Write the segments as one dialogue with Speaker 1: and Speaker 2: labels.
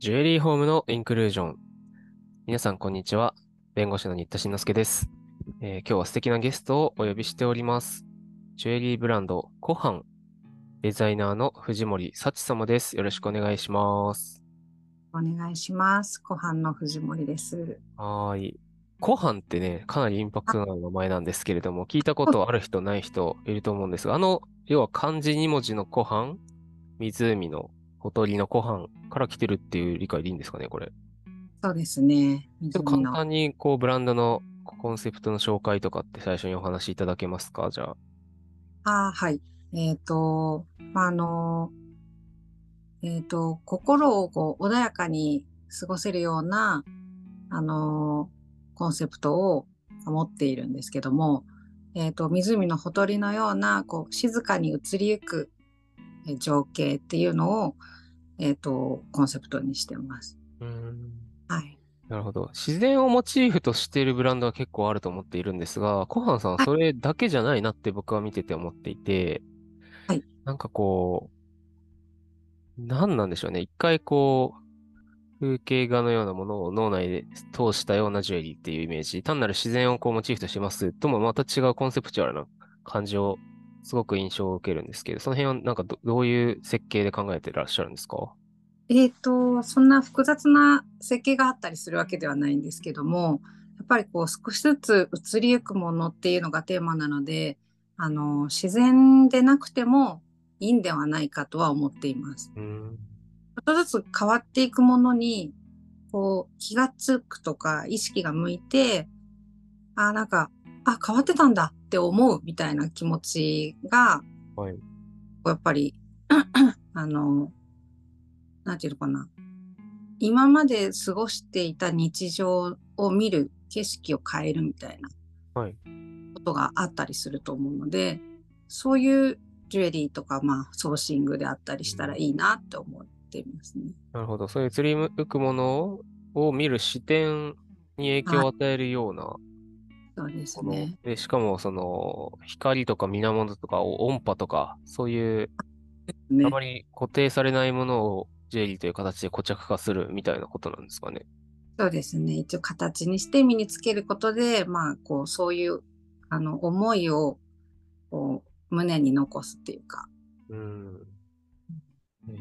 Speaker 1: ジュエリーホームのインクルージョン。皆さん、こんにちは。弁護士の新田慎之介です、えー今日は素敵なゲストをお呼びしております。ジュエリーブランド、コハン。デザイナーの藤森幸様です。よろしくお願いします。
Speaker 2: お願いします。湖畔の藤森です。
Speaker 1: はーい。コハンってね、かなりインパクトのある名前なんですけれども、聞いたことある人ない人いると思うんですが、あの、要は漢字2文字のコハン、湖のほとりのコハンから来てるっていう理解でいいんですかね、これ。
Speaker 2: そうですね。
Speaker 1: 簡単にこうブランドのコンセプトの紹介とかって最初にお話しいただけますかじゃあ。
Speaker 2: あはい。えっ、と、まあ、あの、えっ、と、心をこう穏やかに過ごせるような、あの、コンセプトを持っているんですけども、えっ、と、湖のほとりのような、こう、静かに移りゆくえ情景っていうのを、えっ、と、コンセプトにしてます。
Speaker 1: うーん。
Speaker 2: はい。
Speaker 1: なるほど。自然をモチーフとしているブランドは結構あると思っているんですが、コハンさんはそれだけじゃないなって僕は見てて思っていて、
Speaker 2: はい。
Speaker 1: なんかこう、何なんでしょうね。一回こう、風景画のようなものを脳内で通したようなジュエリーっていうイメージ、単なる自然をこうモチーフとしますともまた違うコンセプチュアルな感じをすごく印象を受けるんですけど、その辺はなんかどどういう設計で考えてらっしゃるんですか？
Speaker 2: えー、と、そんな複雑な設計があったりするわけではないんですけども、やっぱりこう少しずつ移りゆくものっていうのがテーマなので、あの、自然でなくてもいいんではないかとは思っています。
Speaker 1: うーん。
Speaker 2: ちょっとずつ変わっていくものに、こう、気がつくとか意識が向いて、あ、なんか、あ、変わってたんだって思うみたいな気持ちが、
Speaker 1: はい。
Speaker 2: やっぱり、あの、なんていうのかな。今まで過ごしていた日常を見る景色を変えるみたいな
Speaker 1: はい。
Speaker 2: ことがあったりすると思うので、そういうジュエリーとか、まあ、ソーシングであったりしたらいいなって思っていますね。
Speaker 1: なるほど。そういう釣り向くものを見る視点に影響を与えるような
Speaker 2: そうですね。
Speaker 1: で、しかもその光とか源とか音波とか、そういう
Speaker 2: ね
Speaker 1: あまり固定されないものをジュエリーという形で固着化するみたいなことなんですかね。
Speaker 2: そうですね。一応形にして身につけることで、まあ、こう、そういう、あの、思いを、こう、胸に残すっていうか、
Speaker 1: うん。え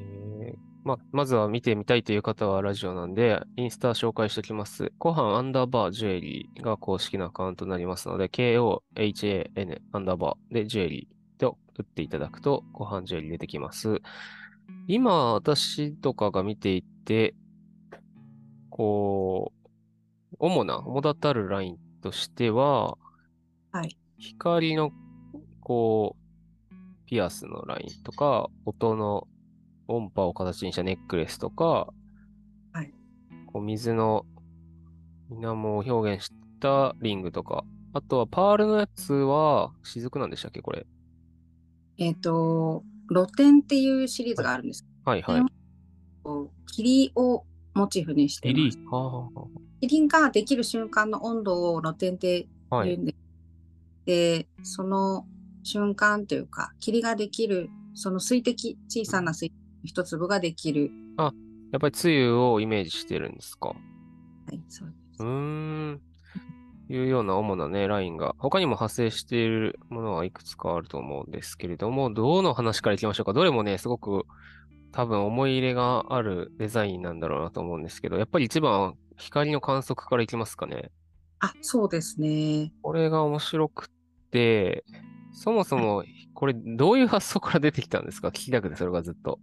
Speaker 1: ーまあ、まずは見てみたいという方はラジオなんで、インスタ紹介しておきます。コハンアンダーバージュエリーが公式なアカウントになりますので、KOHAN アンダーバーでジュエリーと打っていただくと、コハンジュエリー出てきます。今、私とかが見ていて、こう、主な、主だたるラインとしては、
Speaker 2: はい。
Speaker 1: 光の、こう、ピアスのラインとか、音の音波を形にしたネックレスとか、
Speaker 2: はい。
Speaker 1: こう水の水面を表現したリングとか、あとはパールのやつは雫なんでしたっけ、これ。
Speaker 2: えっ、と、露天っていうシリーズがあるんです。
Speaker 1: はいはい。
Speaker 2: 霧をモチーフにしてます。霧ができる瞬間の温度を露天って。言うんで、で、その瞬間というか、霧ができる、その水滴、小さな水滴一粒ができる。
Speaker 1: やっぱり梅雨をイメージしてるんですか？
Speaker 2: はい、そうです
Speaker 1: う。ーん。いうような主なね、ラインが、他にも発生しているものはいくつかあると思うんですけれども、どの話からいきましょうか？どれもね、すごく多分思い入れがあるデザインなんだろうなと思うんですけど、やっぱり一番は光の観測からいきますかね？
Speaker 2: あ、そうですね。
Speaker 1: これが面白くって、そもそもこれどういう発想から出てきたんですか？聞きたくて、それがずっと。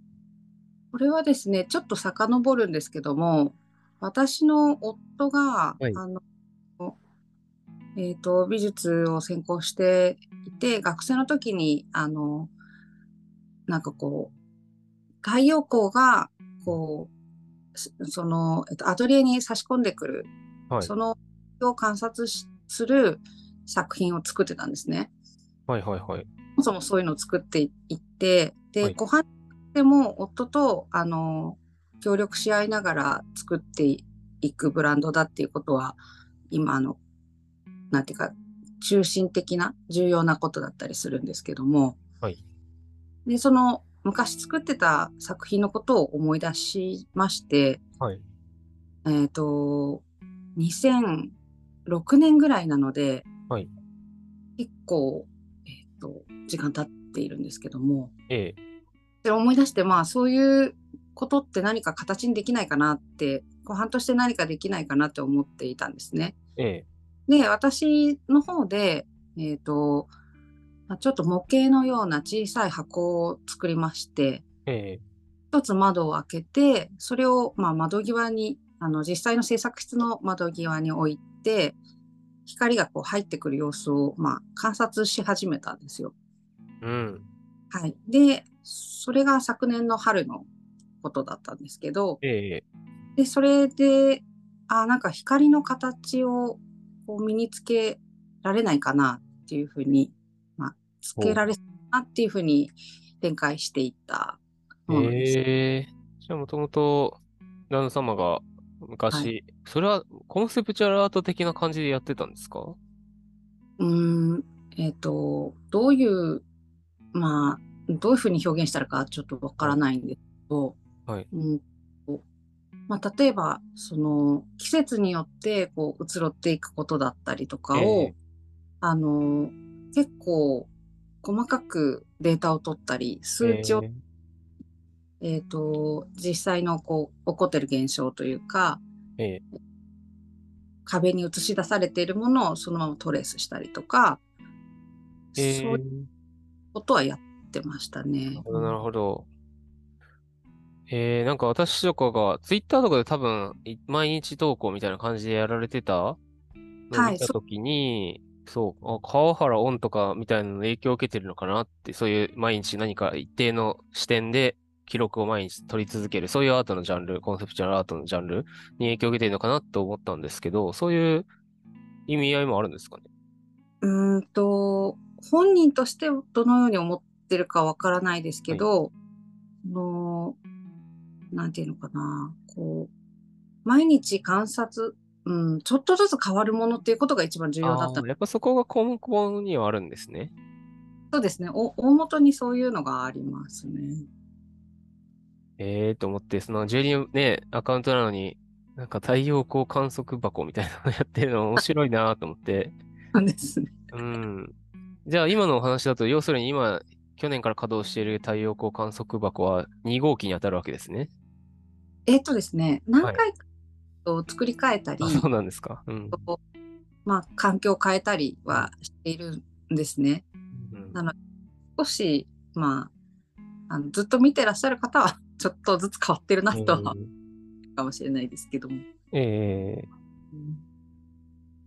Speaker 2: これはですね、ちょっと遡るんですけども、私の夫が、
Speaker 1: はい
Speaker 2: あの、えっと、美術を専攻していて、学生の時に、あの、なんかこう、太陽光が、こう、すその、えっと、アトリエに差し込んでくる、
Speaker 1: はい。
Speaker 2: その、を観察しする作品を作ってたんですね。
Speaker 1: はいはいはい。
Speaker 2: そもそもそういうのを作っていって、で、
Speaker 1: はい
Speaker 2: ご飯でも夫と、あの、協力し合いながら作っていくブランドだっていうことは、今、あの、なんていうか、中心的な重要なことだったりするんですけども、
Speaker 1: はい。
Speaker 2: で、その、昔作ってた作品のことを思い出しまして、
Speaker 1: はい。
Speaker 2: えっ、と、2006年ぐらいなので、
Speaker 1: はい
Speaker 2: 結構、えっ、と、時間経っているんですけども、
Speaker 1: ええ。
Speaker 2: で思い出して、まあ、そういうことって何か形にできないかなって、後半として何かできないかなって思っていたんですね。
Speaker 1: ええ。
Speaker 2: で、私の方で、えっ、と、まあちょっと模型のような小さい箱を作りまして、
Speaker 1: ええ。
Speaker 2: 一つ窓を開けて、それをまあ窓際に、あの実際の制作室の窓際に置いて、光がこう入ってくる様子をまあ観察し始めたんですよ。
Speaker 1: うん。
Speaker 2: はい。で、それが昨年の春のことだったんですけど、
Speaker 1: ええ。
Speaker 2: で、それで、あなんか光の形をこう身につけられないかなっていうふうに、まあ、つけられなっていうふうに展開していったものです。
Speaker 1: ええ。じゃあ、もともと、旦那様が昔、
Speaker 2: は
Speaker 1: それはコンセプチュアルアート的な感じでやってたんですか？
Speaker 2: うーん、えっ、と、どういう、まあ、どういうふうに表現したらかちょっとわからないんですけど、
Speaker 1: はい。
Speaker 2: うんとまあ、例えば、その、季節によって、こう、移ろっていくことだったりとかを、
Speaker 1: ええ。
Speaker 2: あの、結構、細かくデータを取ったり、数値を、
Speaker 1: え
Speaker 2: え。っ、と、実際の、こう、起こってる現象というか、
Speaker 1: ええ。
Speaker 2: 壁に映し出されているものをそのままトレースしたりとか、
Speaker 1: ええ。
Speaker 2: そういうことはやってましたね。
Speaker 1: なるほど。えー、なんか私とかが、ツイッターとかで多分、い毎日投稿みたいな感じでやられてた？
Speaker 2: はいそ
Speaker 1: ときに、そう、あ、川原オンとかみたいなの影響を受けてるのかなって、そういう毎日何か一定の視点で記録を毎日取り続ける、そういうアートのジャンル、コンセプチュアルアートのジャンルに影響を受けてるのかなと思ったんですけど、そういう意味合いもあるんですかね？
Speaker 2: うーんと、本人としてどのように思ってるかわからないですけど、その、なんていうのかな、こう、毎日観察、うん、ちょっとずつ変わるものっていうことが一番重要だった
Speaker 1: やっぱそこが根本にはあるんですね。
Speaker 2: そうですね。お大元にそういうのがありますね。
Speaker 1: ええと思って、そのジュリーね、アカウントなのに、なんか太陽光観測箱みたいなのやってるの面白いなと思って。
Speaker 2: そうですね。
Speaker 1: うん。じゃあ今のお話だと、要するに今、去年から稼働している太陽光観測箱は2号機に当たるわけですね。
Speaker 2: えっとですね、何回かと作り変えたり、
Speaker 1: あ、そうなんですか。うん。
Speaker 2: まあ、環境を変えたりはしているんですね。
Speaker 1: うん
Speaker 2: なので、少し、まあ、あのずっと見てらっしゃる方は、ちょっとずつ変わってるなとは、かもしれないですけども。
Speaker 1: ええ
Speaker 2: うん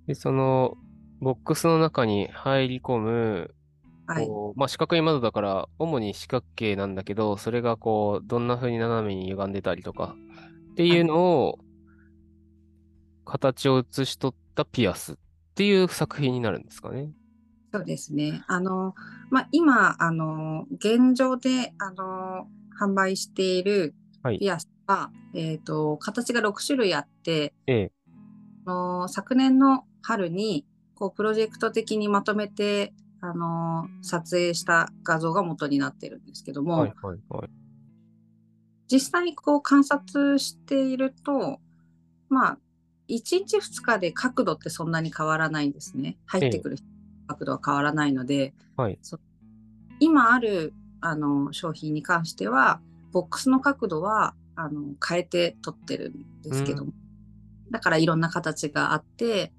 Speaker 1: で、その、ボックスの中に入り込む、
Speaker 2: はい。
Speaker 1: まあ、四角い窓だから、主に四角形なんだけど、それがこう、どんな風に斜めに歪んでたりとか、っていうのを、形を写し取ったピアスっていう作品になるんですかね。
Speaker 2: そうですね。あの、まあ、今、あの、現状で、あの、販売している
Speaker 1: はい
Speaker 2: ピアスは、えっ、と、形が6種類あって、
Speaker 1: ええ、
Speaker 2: あの昨年の春に、こう、プロジェクト的にまとめて、あの、撮影した画像が元になってるんですけども、
Speaker 1: はい、はい、はい。
Speaker 2: 実際こう観察していると、まあ、1日2日で角度ってそんなに変わらないんですね。入ってくる角度は変わらないので、
Speaker 1: はい。
Speaker 2: そ今あるあの商品に関しては、ボックスの角度はあの変えて撮ってるんですけども、だからいろんな形があって、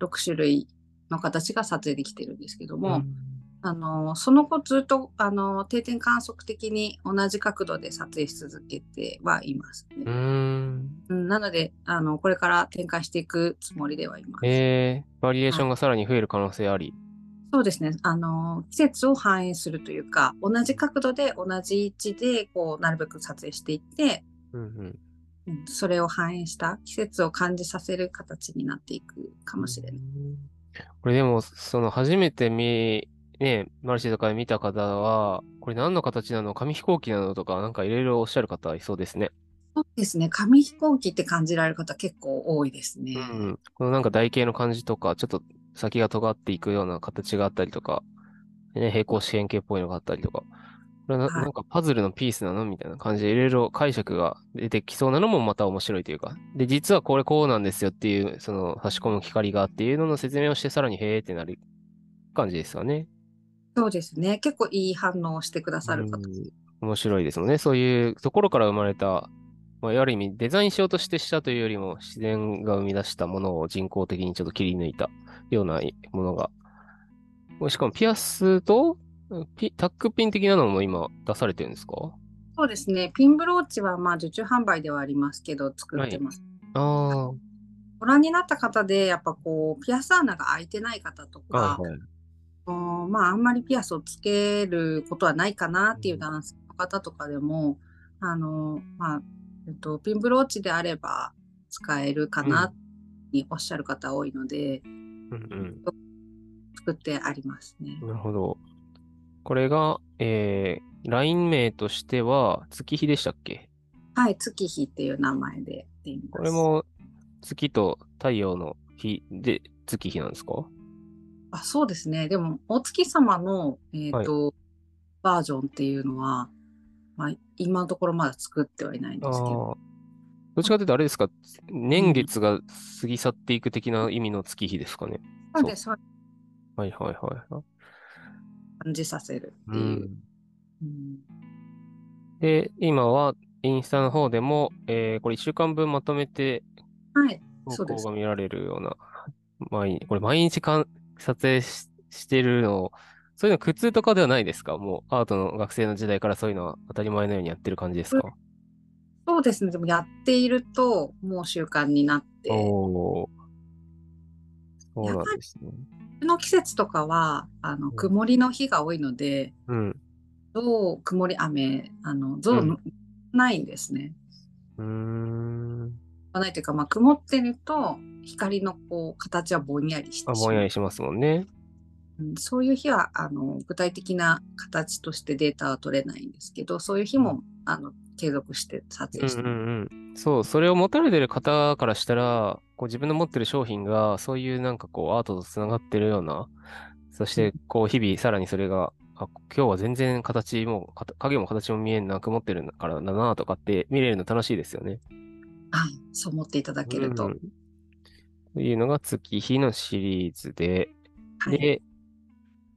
Speaker 2: 6種類の形が撮影できてるんですけども、
Speaker 1: うん
Speaker 2: あのその後ずっとあの定点観測的に同じ角度で撮影し続けてはいますね。
Speaker 1: うーん。
Speaker 2: うんなのであのこれから展開していくつもりではいます。
Speaker 1: ええ、バリエーションがさらに増える可能性あり。
Speaker 2: そうですねあの季節を反映するというか同じ角度で同じ位置でこうなるべく撮影していって、
Speaker 1: うんうん。
Speaker 2: うんそれを反映した季節を感じさせる形になっていくかもしれない。
Speaker 1: うんこれでも、その初めて見、ね、マルシェとかで見た方は、これ何の形なの紙飛行機なのとか、なんかいろいろおっしゃる方いそうですね。
Speaker 2: そうですね紙飛行機って感じられる方結構多いですね。
Speaker 1: うん。このなんか台形の感じとか、ちょっと先が尖っていくような形があったりとか、ね、平行四辺形っぽいのがあったりとか。これはな
Speaker 2: はい
Speaker 1: なんかパズルのピースなのみたいな感じでいろいろ解釈が出てきそうなのもまた面白いというか。で、実はこれこうなんですよっていう、その差し込む光がっていうのの説明をしてさらにへーってなる感じですよね。
Speaker 2: そうですね。結構いい反応をしてくださる方。
Speaker 1: うん面白いですよね。そういうところから生まれた、まあ、ある意味デザインしようとしてしたというよりも自然が生み出したものを人工的にちょっと切り抜いたようなものが。しかもピアスとピタックピン的なのも今出されてるんですか？
Speaker 2: そうですね。ピンブローチはまあ受注販売ではありますけど、作ってます。
Speaker 1: あ
Speaker 2: ご覧になった方で、やっぱこう、ピアス穴が開いてない方と
Speaker 1: あ、
Speaker 2: か、
Speaker 1: はい
Speaker 2: まあ、あんまりピアスをつけることはないかなっていう男性の方とかでも、あの、まあ、えっと、ピンブローチであれば使えるかなにおっしゃる方多いので、
Speaker 1: うん
Speaker 2: 作ってありますね
Speaker 1: うん。。なるほど。これが、えー、ライン名としては月日でしたっけ？
Speaker 2: はい、月日っていう名前で。
Speaker 1: これも月と太陽の日で月日なんですか？
Speaker 2: あ、そうですね。でも、お月様の、えっ、と、バージョンっていうのは、まあ、今のところまだ作ってはいないんですけど。
Speaker 1: どっちかというとあれですか、年月が過ぎ去っていく的な意味の月日ですかね。
Speaker 2: そうです、そう
Speaker 1: はいはいはいはい。
Speaker 2: 感じさせるって
Speaker 1: う。
Speaker 2: いう。
Speaker 1: で、今はインスタの方でも、えーこれ1週間分まとめて
Speaker 2: はい、
Speaker 1: 投稿が見られるような、毎日、これ毎日かん撮影ししてるの、そういうの苦痛とかではないですか？もうアートの学生の時代からそういうのは当たり前のようにやってる感じですか？
Speaker 2: そうですね。でもやっていると、もう習慣になって、
Speaker 1: おー。そうなんですね。
Speaker 2: この季節とかは、あの、
Speaker 1: ん
Speaker 2: 曇りの日が多いので、
Speaker 1: うん。
Speaker 2: どう曇り雨、あの、ゾウ
Speaker 1: うん
Speaker 2: ないんですね。
Speaker 1: うーん。
Speaker 2: ないというか、まあ、曇ってると、光のこう、形はぼんやりして
Speaker 1: あ、
Speaker 2: しまう
Speaker 1: ぼんやりしますもんね。
Speaker 2: うんそういう日はあの具体的な形としてデータは取れないんですけど、そういう日もあの継続して撮影して
Speaker 1: うんうんうん。そう、それを持たれてる方からしたら、こう自分の持ってる商品が、そういうなんかこうアートとつながってるような、そしてこう日々さらにそれが、あ、今日は全然形も、影も形も見えなく持ってるからだなとかって見れるの楽しいですよね。
Speaker 2: はい、そう思っていただけると。
Speaker 1: うんというのが月日のシリーズで、
Speaker 2: はい、
Speaker 1: で、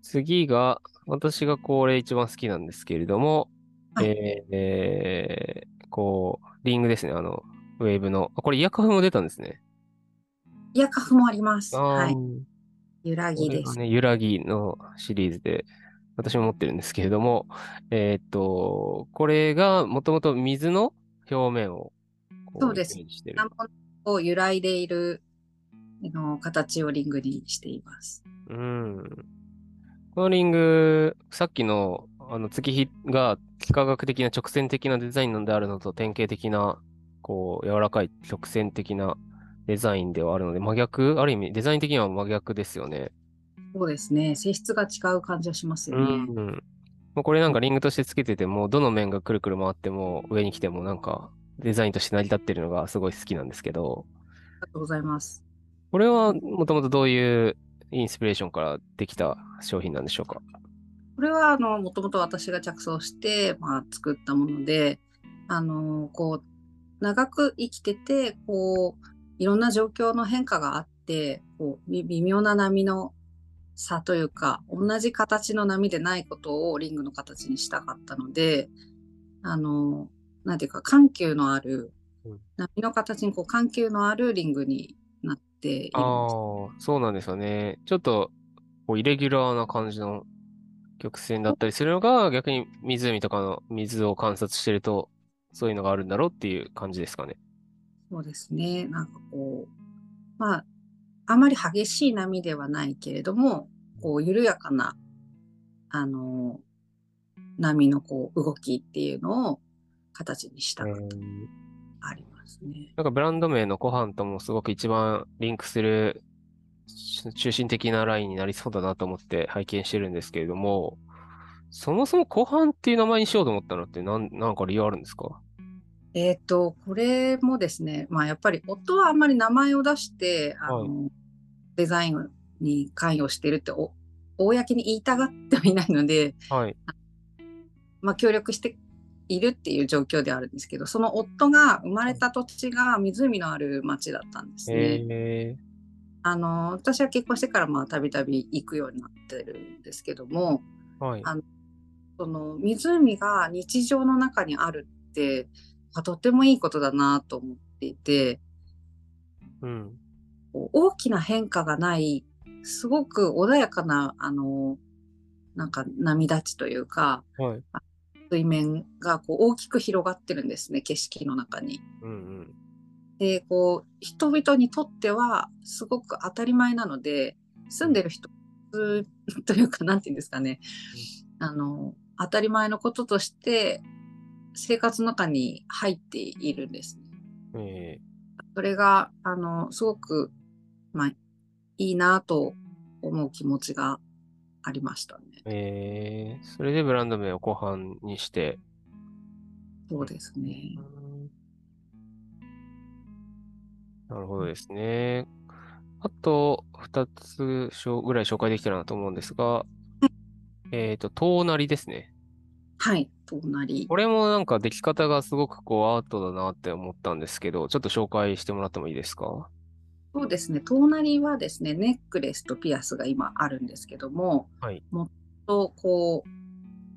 Speaker 1: 次が、私がこれ一番好きなんですけれども、
Speaker 2: はい
Speaker 1: えーえーこう、リングですね、あの、ウェーブの。あこれイヤカフも出たんですね。
Speaker 2: イヤカフもあります。
Speaker 1: あ
Speaker 2: はい、
Speaker 1: ー
Speaker 2: 揺らぎです。
Speaker 1: ね、揺らぎのシリーズで、私も持ってるんですけれども、えーっと、これがもともと水の表面をこ
Speaker 2: そうです
Speaker 1: イメージしてる
Speaker 2: な。ものを揺らいでいるあの形をリングにしています。
Speaker 1: うん。このリング、さっきのあの月日が幾何学的な直線的なデザインのであるのと典型的な、こう、柔らかい直線的なデザインではあるので、真逆？ある意味、デザイン的には真逆ですよね。
Speaker 2: そうですね。性質が違う感じはしますよね。
Speaker 1: うん。もうこれなんかリングとしてつけてても、どの面がくるくる回っても、上に来てもなんか、デザインとして成り立ってるのがすごい好きなんですけど、
Speaker 2: ありがとうございます。
Speaker 1: これはもともとどういうインスピレーションからできた商品なんでしょうか？
Speaker 2: これはあのもともと私が着想して、まあ、作ったものであのこう長く生きててこういろんな状況の変化があってこうみ微妙な波の差というか同じ形の波でないことをリングの形にしたかったのであのなんていうか緩急のある
Speaker 1: うん
Speaker 2: 波の形にこう緩急のあるリングになっています。
Speaker 1: ー、そうなんですよね。ちょっと、こう、イレギュラーな感じの曲線だったりするのが、逆に湖とかの水を観察してると、そういうのがあるんだろうっていう感じですかね。
Speaker 2: そうですね。なんかこう、まあ、あまり激しい波ではないけれども、こう、緩やかな、あの、波のこう、動きっていうのを形にしたくてありますね。
Speaker 1: なんかブランド名のコハンともすごく一番リンクするし中心的なラインになりそうだなと思って拝見してるんですけれども、そもそもコハンっていう名前にしようと思ったのってなん、なんか理由あるんですか？
Speaker 2: えっ、と、これもですね、まあやっぱり夫はあんまり名前を出して、あの、
Speaker 1: はい
Speaker 2: デザインに関与してるってお、公に言いたがってはいないので、
Speaker 1: はい。
Speaker 2: まあ、協力しているっていう状況であるんですけど、その夫が生まれた土地が湖のある町だったんですね。
Speaker 1: え
Speaker 2: あの私は結婚してからまあたびたび行くようになってるんですけども、
Speaker 1: ー、はい。
Speaker 2: あその湖が日常の中にあるって、あとてもいいことだなと思っていて、
Speaker 1: うん。
Speaker 2: 大きな変化がない、すごく穏やかな、あの、なんか波立ちというか、
Speaker 1: はい。
Speaker 2: 水面がこう大きく広がってるんですね、景色の中に。
Speaker 1: うんうん。
Speaker 2: で、こう、人々にとってはすごく当たり前なので、住んでる人というか、なんていうんですかね、あの、当たり前のこととして生活の中に入っているんですね。
Speaker 1: え
Speaker 2: それが、あの、すごく、まあ、いいなと思う気持ちがありましたね。
Speaker 1: ー、えー、それでブランド名を湖畔にして、
Speaker 2: そうですね。
Speaker 1: なるほどですね。あと、二つしょぐらい紹介できたらなと思うんですが、えっと、遠なりですね。
Speaker 2: はい、隣。
Speaker 1: これもなんか出来方がすごくこうアートだなって思ったんですけど、ちょっと紹介してもらってもいいですか？
Speaker 2: そうですね。隣はですね、ネックレスとピアスが今あるんですけども、
Speaker 1: はい。
Speaker 2: もっとこ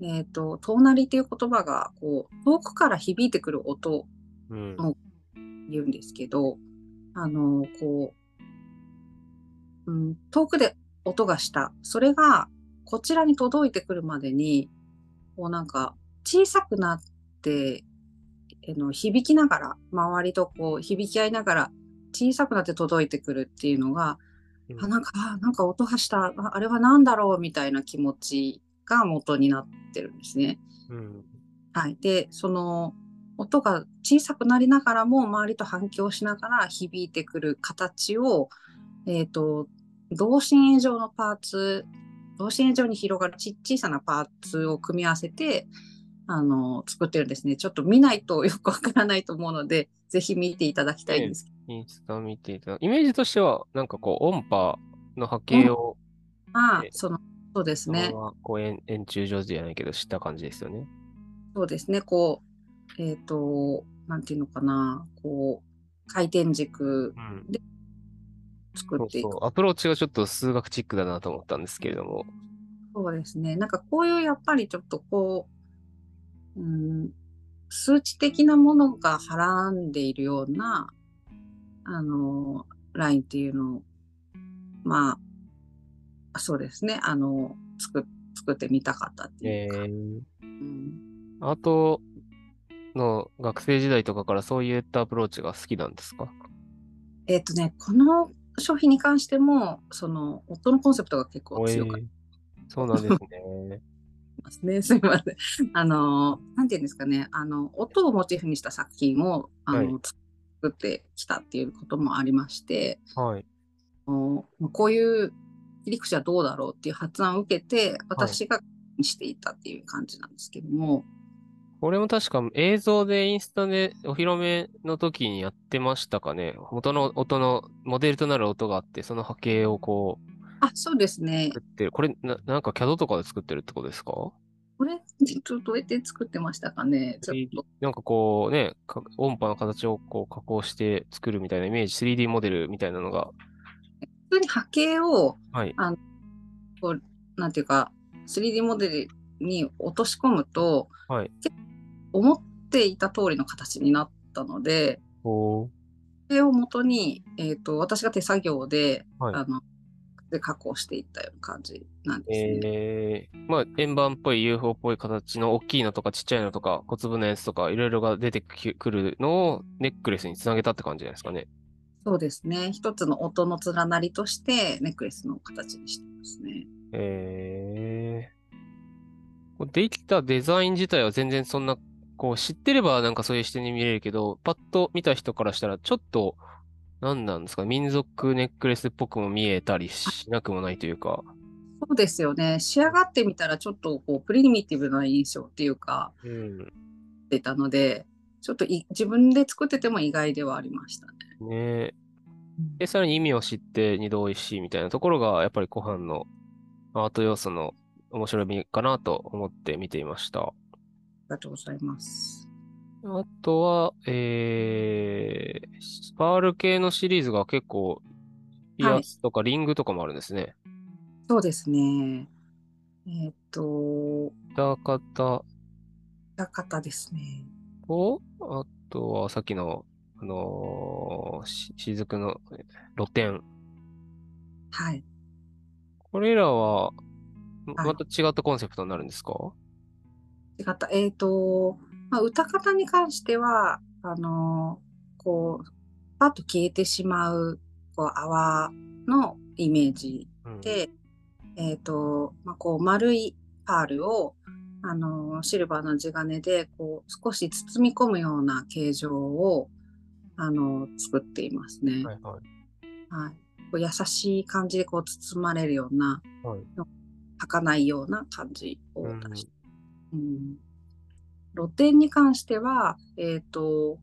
Speaker 2: う、えっ、と、隣っていう言葉が、こう、遠くから響いてくる音を
Speaker 1: うん。
Speaker 2: 言うんですけど、あの、こう、うん、遠くで音がした。それが、こちらに届いてくるまでに、こうなんか、小さくなって、あの響きながら、周りとこう、響き合いながら、小さくなって届いてくるっていうのが、
Speaker 1: うん
Speaker 2: あ、なんか、あなんか音がした、ああれは何だろうみたいな気持ちが元になってるんですね。
Speaker 1: うん。
Speaker 2: はい。で、その音が小さくなりながらも周りと反響しながら響いてくる形を、えっ、と、同心円状のパーツ、同心円状に広がるち小さなパーツを組み合わせて、あの、作ってるんですね。ちょっと見ないとよくわからないと思うので、ぜひ見ていただきたいんですけど、
Speaker 1: インスタ見ていただイメージとしては、なんかこう、音波の波形を、え
Speaker 2: その、そうですね。
Speaker 1: こう円、円柱状じゃないけど、した感じですよね。
Speaker 2: そうですね。こう、えっ、と、なんていうのかな、こう、回転軸
Speaker 1: うん。
Speaker 2: 作っていく
Speaker 1: そうそう。アプローチがちょっと数学チックだなと思ったんですけれども。
Speaker 2: そうですね。なんかこういうやっぱりちょっとこう、うん、数値的なものがはらんでいるような、あの、ラインっていうのを、まあ、そうですね。あの、作、作ってみたかったっていうか。
Speaker 1: えー、
Speaker 2: うん、
Speaker 1: アートの学生時代とかからそういったアプローチが好きなんですか？
Speaker 2: えっ、とね、この商品に関しても、その、夫のコンセプトが結構強かっ
Speaker 1: ーそうなんですね。
Speaker 2: すね。すみません。あの、なんていうんですかね。あの、音をモチーフにした作品を、あの、
Speaker 1: はい
Speaker 2: 作ってきたっていうこともありまして、
Speaker 1: はい。
Speaker 2: こういう切り口はどうだろうっていう発案を受けて、私がしていたっていう感じなんですけども、
Speaker 1: これも確か映像でインスタでお披露目の時にやってましたかね。元の音の、モデルとなる音があって、その波形をこう
Speaker 2: あ、そうですね。
Speaker 1: 作ってる。これな、なんか CAD とかで作ってるってことですか？
Speaker 2: これ、ちょっとどうやって作ってましたかね？ちょっと、
Speaker 1: なんかこうね、か音波の形をこう加工して作るみたいなイメージ、3D モデルみたいなのが、
Speaker 2: 普通に波形を、
Speaker 1: はい。
Speaker 2: こう、なんていうか、3D モデルに落とし込むと、
Speaker 1: はい。
Speaker 2: 思っていた通りの形になったので、それをもとに、えっ、と、私が手作業で、
Speaker 1: はい
Speaker 2: あの、で加工していったような感じなんですね。
Speaker 1: えー、まあ、円盤っぽい UFO っぽい形の大きいのとかちっちゃいのとか小粒のやつとかいろいろが出てくるのをネックレスにつなげたって感じじゃないですかね。
Speaker 2: そうですね。一つの音の連なりとしてネックレスの形にしてますね。
Speaker 1: えー、できたデザイン自体は全然そんな、こう知ってればなんかそういう視点に見れるけど、パッと見た人からしたらちょっと、何なんですか、民族ネックレスっぽくも見えたりしなくもないというか。
Speaker 2: そうですよね。仕上がってみたらちょっとこうプリミティブな印象っていうか、
Speaker 1: うん。
Speaker 2: 出たので、ちょっとい自分で作ってても意外ではありましたね。
Speaker 1: ねえ。で、さらに意味を知って二度美味しいみたいなところが、やっぱりご飯のアート要素の面白みかなと思って見ていました。
Speaker 2: がとうございます。
Speaker 1: あとは、えー、パール系のシリーズが結構、ピアスとかリングとかもあるんですね。
Speaker 2: そうですね。えーっと、
Speaker 1: 裏方
Speaker 2: 裏方ですね。
Speaker 1: と、あとはさっきの、あのーし雫の露天。
Speaker 2: はい。
Speaker 1: これらは、また違ったコンセプトになるんですか？
Speaker 2: 違った。えーっと、まあ、歌方に関しては、あの、こう、パッと消えてしまう、こう、泡のイメージ
Speaker 1: うん
Speaker 2: で、えっ、と、まあ、こう丸いパールを、あの、シルバーの地金で、こう、少し包み込むような形状を、あの、作っていますね。
Speaker 1: はいはい。
Speaker 2: はい。こう優しい感じで、こう、包まれるような、
Speaker 1: はい
Speaker 2: 儚いような感じを
Speaker 1: うん
Speaker 2: 出して、うん。露天に関しては、えっ、と、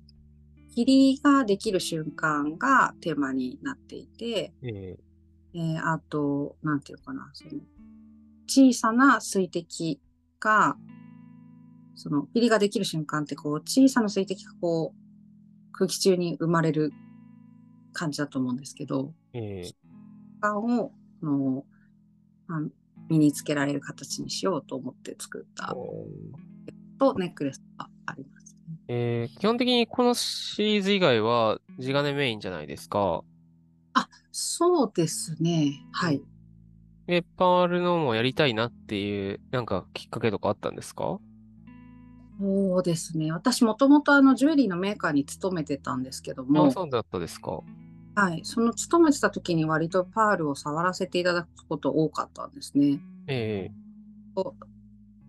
Speaker 2: 霧ができる瞬間がテーマになっていて、
Speaker 1: え
Speaker 2: え。ーあと、なんていうかな、その、小さな水滴が、その、霧ができる瞬間って、こう、小さな水滴がこう、空気中に生まれる感じだと思うんですけど、
Speaker 1: ー、え。ー、
Speaker 2: 感を、あの、あの身につけられる形にしようと思って作ったとネックレスがあります、ね。
Speaker 1: えー基本的にこのシリーズ以外は地金メインじゃないですか。
Speaker 2: そうですね。はい。
Speaker 1: で、パールのもやりたいなっていう、なんかきっかけとかあったんですか？
Speaker 2: そうですね。私もともとあのジュエリーのメーカーに勤めてたんですけど
Speaker 1: あ、
Speaker 2: も、
Speaker 1: そうだったですか。
Speaker 2: はい、その勤めてた時に割とパールを触らせていただくこと多かったんですね。
Speaker 1: え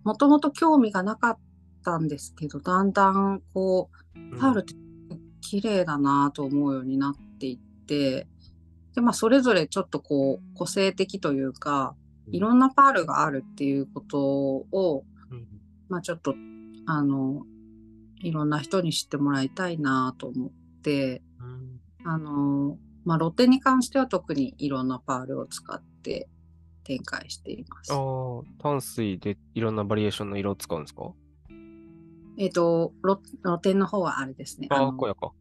Speaker 2: もともと興味がなかったんですけど、だんだんこ
Speaker 1: え
Speaker 2: う、パールって綺麗だなと思うようになっていって、で、まあ、それぞれちょっとこう、個性的というか、いろんなパールがあるっていうことを、
Speaker 1: うん。
Speaker 2: まあ、ちょっと、あの、いろんな人に知ってもらいたいなと思って、
Speaker 1: うん
Speaker 2: あの、まあ、露店に関しては特にいろんなパールを使って展開しています。
Speaker 1: ああ、淡水でいろんなバリエーションの色を使うんですか？
Speaker 2: えっ、と、露露店の方はあれですね。
Speaker 1: ああ、
Speaker 2: の
Speaker 1: こやか。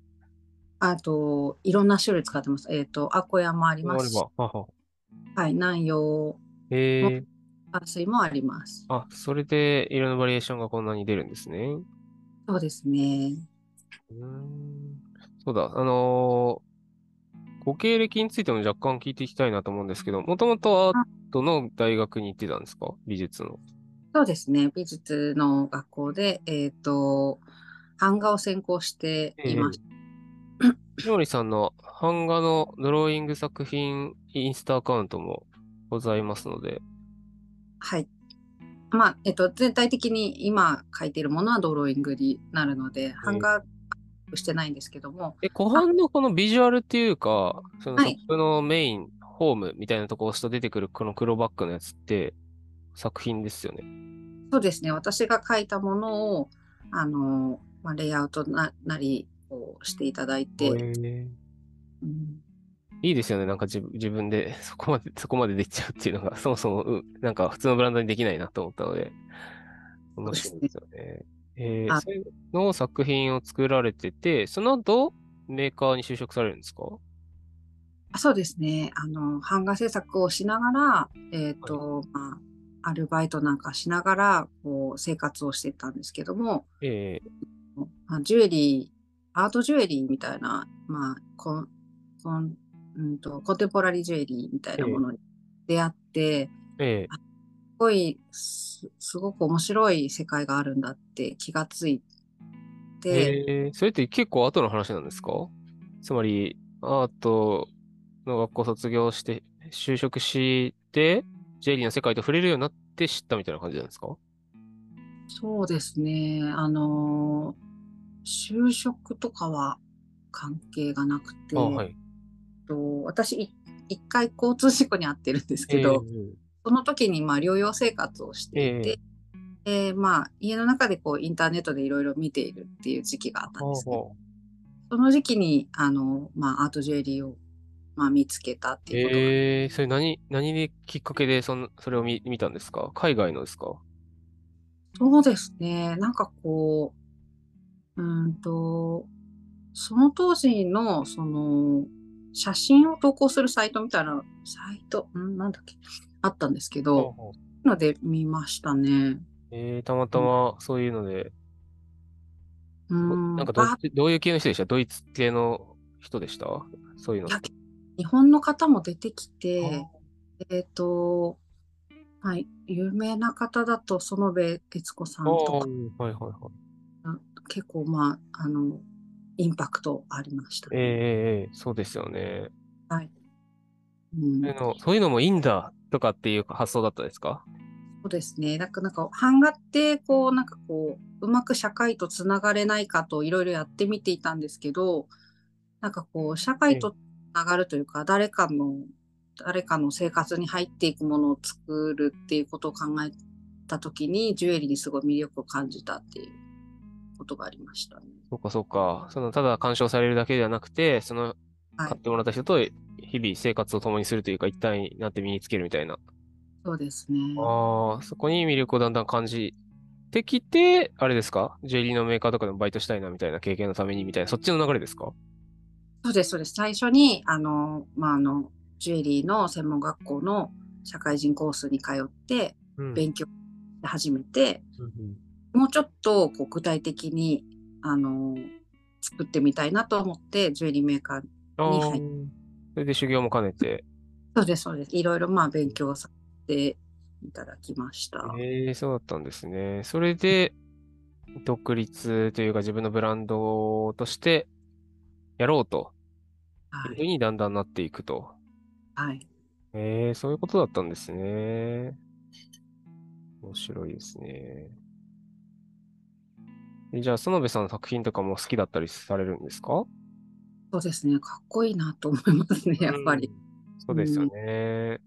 Speaker 2: あと、いろんな種類使ってます。えっ、と、アコヤもありますし。
Speaker 1: はは。
Speaker 2: はい、南洋
Speaker 1: ええ
Speaker 2: 淡水もあります。
Speaker 1: あ、それで色のバリエーションがこんなに出るんですね。
Speaker 2: そうですね。
Speaker 1: うーん。そうだ、あのーご経歴についても若干聞いていきたいなと思うんですけど、もともとアートの大学に行ってたんですか？美術の。
Speaker 2: そうですね。美術の学校で、えっ、と、版画を専攻していました。
Speaker 1: 井森さんの版画のドローイング作品インスタアカウントもございますので、
Speaker 2: はい。まあ、えっと、全体的に今描いているものはドローイングになるので、版画してないんですけども、
Speaker 1: え、後半のこのビジュアルっていうか、その
Speaker 2: はい
Speaker 1: 作のメイン、ホームみたいなとこを押すと出てくるこの黒バックのやつって作品ですよね。
Speaker 2: そうですね。私が描いたものを、あの、まあ、レイアウトななりをしていただいて、うん
Speaker 1: いいですよね。なんか自分自分で そこまで、そこまでできちゃうっていうのが、そもそも、うなんか普通のブランドにできないなと思ったので、面白いですよね。えー
Speaker 2: あ。
Speaker 1: そういうのを作品を作られてて、その後、メーカーに就職されるんですか？
Speaker 2: あそうですね。あの、版画制作をしながら、えっ、と、まあ、アルバイトなんかしながら、こう、生活をしてたんですけども、
Speaker 1: え
Speaker 2: まあ、ジュエリー、アートジュエリーみたいな、まあ、コン、コン、うんと、コンテンポラリージュエリーみたいなものに出会って、
Speaker 1: ー、え。
Speaker 2: すごい、す、すごく面白い世界があるんだって気がつい
Speaker 1: ー、
Speaker 2: て、
Speaker 1: えー。それって結構後の話なんですか？つまり、アートの学校卒業して、就職して、ジェリーの世界と触れるようになって知ったみたいな感じなんですか？
Speaker 2: そうですね。あのー、就職とかは関係がなくて、
Speaker 1: あ、はい。
Speaker 2: と私い一回交通事故に遭ってるんですけど、その時にまあ療養生活をしていて、でまあ家の中でこうインターネットでいろいろ見ているっていう時期があったんですね。
Speaker 1: ほうほ
Speaker 2: その時期にあの、まあ、アートジュエリーを、まあ、見つけたっていうことが、
Speaker 1: えー、それ何、何できっかけでそんそれを見見たんですか？海外のですか？
Speaker 2: そうですね。なんかこう、うーんと、その当時の、その、写真を投稿するサイトみたいな、サイト、んなんだっけ、あったんですけど、ので見ましたね。
Speaker 1: えー、たまたまそういうので、
Speaker 2: うーん。
Speaker 1: なんかどどういう系の人でした？ドイツ系の人でした？そういうの。
Speaker 2: 日本の方も出てきて、
Speaker 1: あ
Speaker 2: えっと、はい、有名な方だと園部悦子さん
Speaker 1: あ
Speaker 2: とか、
Speaker 1: ー、はいはいはい。
Speaker 2: 結構まあ、あの、インパクトありました
Speaker 1: えー、
Speaker 2: ね。
Speaker 1: えーえーそうですよね。
Speaker 2: はい。うん
Speaker 1: そういうの、そういうのもいいんだとかっていう発想だったですか？
Speaker 2: そうですね。なんか、なんか、版画って、こう、なんかこう、うまく社会とつながれないかといろいろやってみていたんですけど、なんかこう、社会とつながるというか、誰かの、誰かの生活に入っていくものを作るっていうことを考えたときに、ジュエリーにすごい魅力を感じたっていうことがありましたね。
Speaker 1: そうかそうか。その、ただ鑑賞されるだけではなくて、その、
Speaker 2: はい
Speaker 1: 買ってもらった人と日々生活を共にするというか、一体になって身につけるみたいな。
Speaker 2: そうですね。
Speaker 1: ああ、そこに魅力をだんだん感じてきて、あれですか？ジュエリーのメーカーとかでもバイトしたいなみたいな経験のためにみたいな、そっちの流れですか？
Speaker 2: そうです、そうです。最初に、あの、まあ、あの、ジュエリーの専門学校の社会人コースに通って、
Speaker 1: うん
Speaker 2: 勉強し始めて、
Speaker 1: うんうん
Speaker 2: もうちょっとこう具体的に、あの、作ってみたいなと思って、ジュエリーメーカー、に入っ
Speaker 1: それで修行も兼ねて。
Speaker 2: そうです、そうです。いろいろまあ勉強させていただきました。
Speaker 1: ええそうだったんですね。それで、独立というか自分のブランドとしてやろうと
Speaker 2: はい
Speaker 1: いうふう。にだんだんなっていくと。
Speaker 2: はい。
Speaker 1: ええそういうことだったんですね。面白いですね。えじゃあ、園部さんの作品とかも好きだったりされるんですか？
Speaker 2: そうですね。かっこいいなと思いますね、やっぱり。
Speaker 1: うんそうですよね。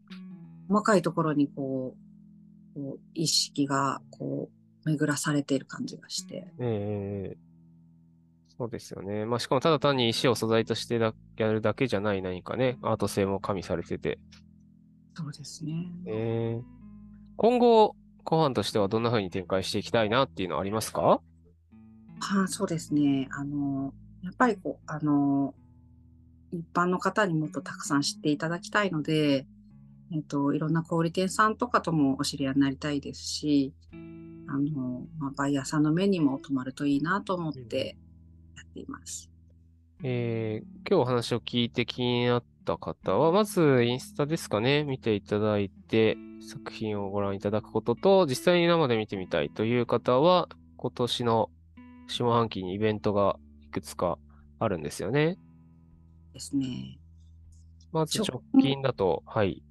Speaker 2: 細かいところにこう、こう意識がこう、巡らされている感じがして。
Speaker 1: ええそうですよね。まあ、しかもただ単に石を素材としてだやるだけじゃない何かね、アート性も加味されてて。
Speaker 2: そうですね。
Speaker 1: ええ今後、後半としてはどんな風に展開していきたいなっていうのはありますか？
Speaker 2: はあ、そうですね。あの、やっぱりこう、あの、一般の方にもっとたくさん知っていただきたいので、えっと、いろんな小売店さんとかともお知り合いになりたいですし、あの、まあ、バイヤーさんの目にも留まるといいなと思ってやっています。
Speaker 1: えー今日お話を聞いて気になった方は、まずインスタですかね、見ていただいて、作品をご覧いただくことと、実際に生で見てみたいという方は、今年の下半期にイベントがくつかあるんですよね。
Speaker 2: ですね。
Speaker 1: まず
Speaker 2: 直
Speaker 1: 直近だと、はい。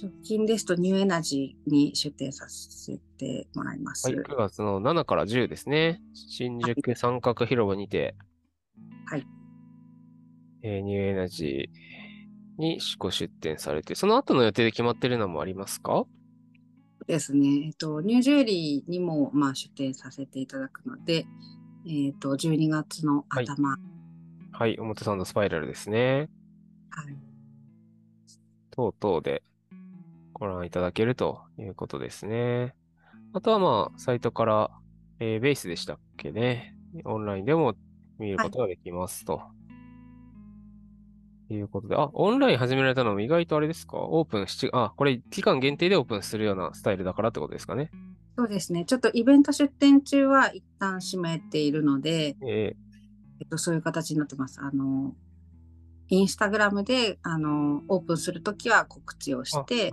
Speaker 2: 直近ですとニューエナジーに出店させてもらいます。
Speaker 1: はい、9月の7から10ですね。新宿三角広場にて、
Speaker 2: はい。
Speaker 1: えーニューエナジーにご出店されて、その後の予定で決まってるのもありますか？
Speaker 2: ですね。えっと、ニュージュエリーにも、まあ、出店させていただくので、えっと、12月の頭、
Speaker 1: はい、表参道スパイラルですね。
Speaker 2: はい。
Speaker 1: 等々でご覧いただけるということですね。あとはまあ、サイトから、えーベースでしたっけね。オンラインでも見ることができますと。いうことで、あ、オンライン始められたのも意外とあれですか？オープン7、あ、これ期間限定でオープンするようなスタイルだからってことですかね。
Speaker 2: そうですね。ちょっとイベント出店中は一旦閉めているので、
Speaker 1: え
Speaker 2: えっと、そういう形になってます。あの、インスタグラムで、あの、オープンするときは告知をして。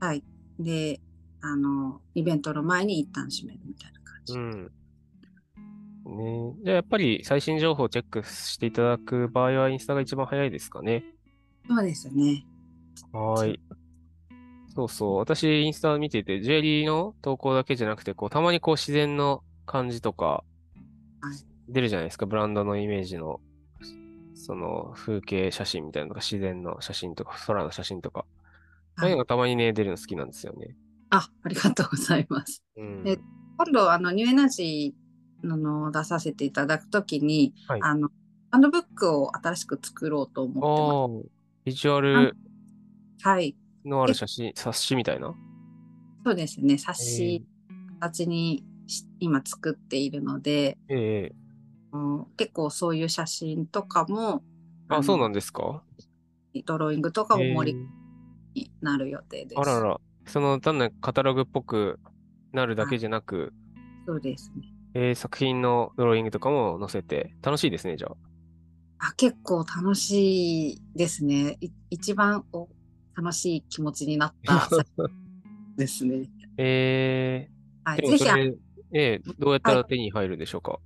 Speaker 2: はい。で、あの、イベントの前に一旦閉めるみたいな感じ。
Speaker 1: うん。ねじゃあやっぱり最新情報をチェックしていただく場合はインスタが一番早いですかね。
Speaker 2: そうですね。
Speaker 1: はーい。そうそう。私、インスタ見てて、ジュエリーの投稿だけじゃなくて、こう、たまにこう、自然の感じとか
Speaker 2: はい、
Speaker 1: 出るじゃないですか。ブランドのイメージの、その、風景写真みたいなのとか、自然の写真とか、空の写真とか。ああいうのがたまにね、出るの好きなんですよね。
Speaker 2: あ、ありがとうございます。
Speaker 1: うん。
Speaker 2: え今度、あの、ニューエナジーののを出させていただくときに、
Speaker 1: はい
Speaker 2: あの、ハンドブックを新しく作ろうと思って
Speaker 1: ああ、ビジュアル
Speaker 2: ます。はい。
Speaker 1: のある写真、冊子みたいな？
Speaker 2: そうですね。
Speaker 1: え
Speaker 2: 冊
Speaker 1: ー
Speaker 2: 子形にし今作っているので、
Speaker 1: ええ
Speaker 2: うん結構そういう写真とかも、
Speaker 1: あ、そうなん
Speaker 2: で
Speaker 1: ですか？
Speaker 2: ドローイングとかも
Speaker 1: え
Speaker 2: 盛
Speaker 1: ー
Speaker 2: りになる予定です。
Speaker 1: あらら。その単なるカタログっぽくなるだけじゃなく、
Speaker 2: そうですね。
Speaker 1: えー作品のドローイングとかも載せて、楽しいですね、じゃあ。
Speaker 2: あ結構楽しいですね。い一番お楽しい気持ちになった ですね。
Speaker 1: えー、
Speaker 2: はい、ぜひ
Speaker 1: えーどうやったら手に入るでしょうか？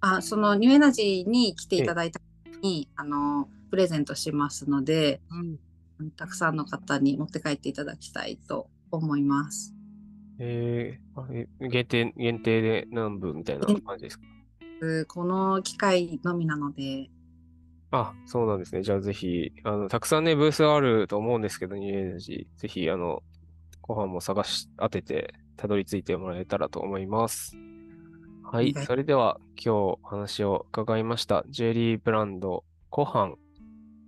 Speaker 2: あ、そのニューエナジーに来ていただいた方に、あの、プレゼントしますので、たくさんの方に持って帰っていただきたいと思います。
Speaker 1: えーあれ限定、限定で何部みたいな感じですか？
Speaker 2: うこの機会のみなので、
Speaker 1: あ、そうなんですね。じゃあぜひ、あの、たくさんね、ブースあると思うんですけど、ニューエナジー。ぜひ、あの、ご飯も探し当てて、たどり着いてもらえたらと思います。はい。
Speaker 2: はい
Speaker 1: それでは、今日お話を伺いました。ジュエリーブランド、ご飯、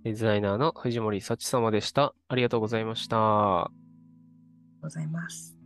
Speaker 1: デザイナーの藤森幸様でした。ありがとうございました。
Speaker 2: ございます。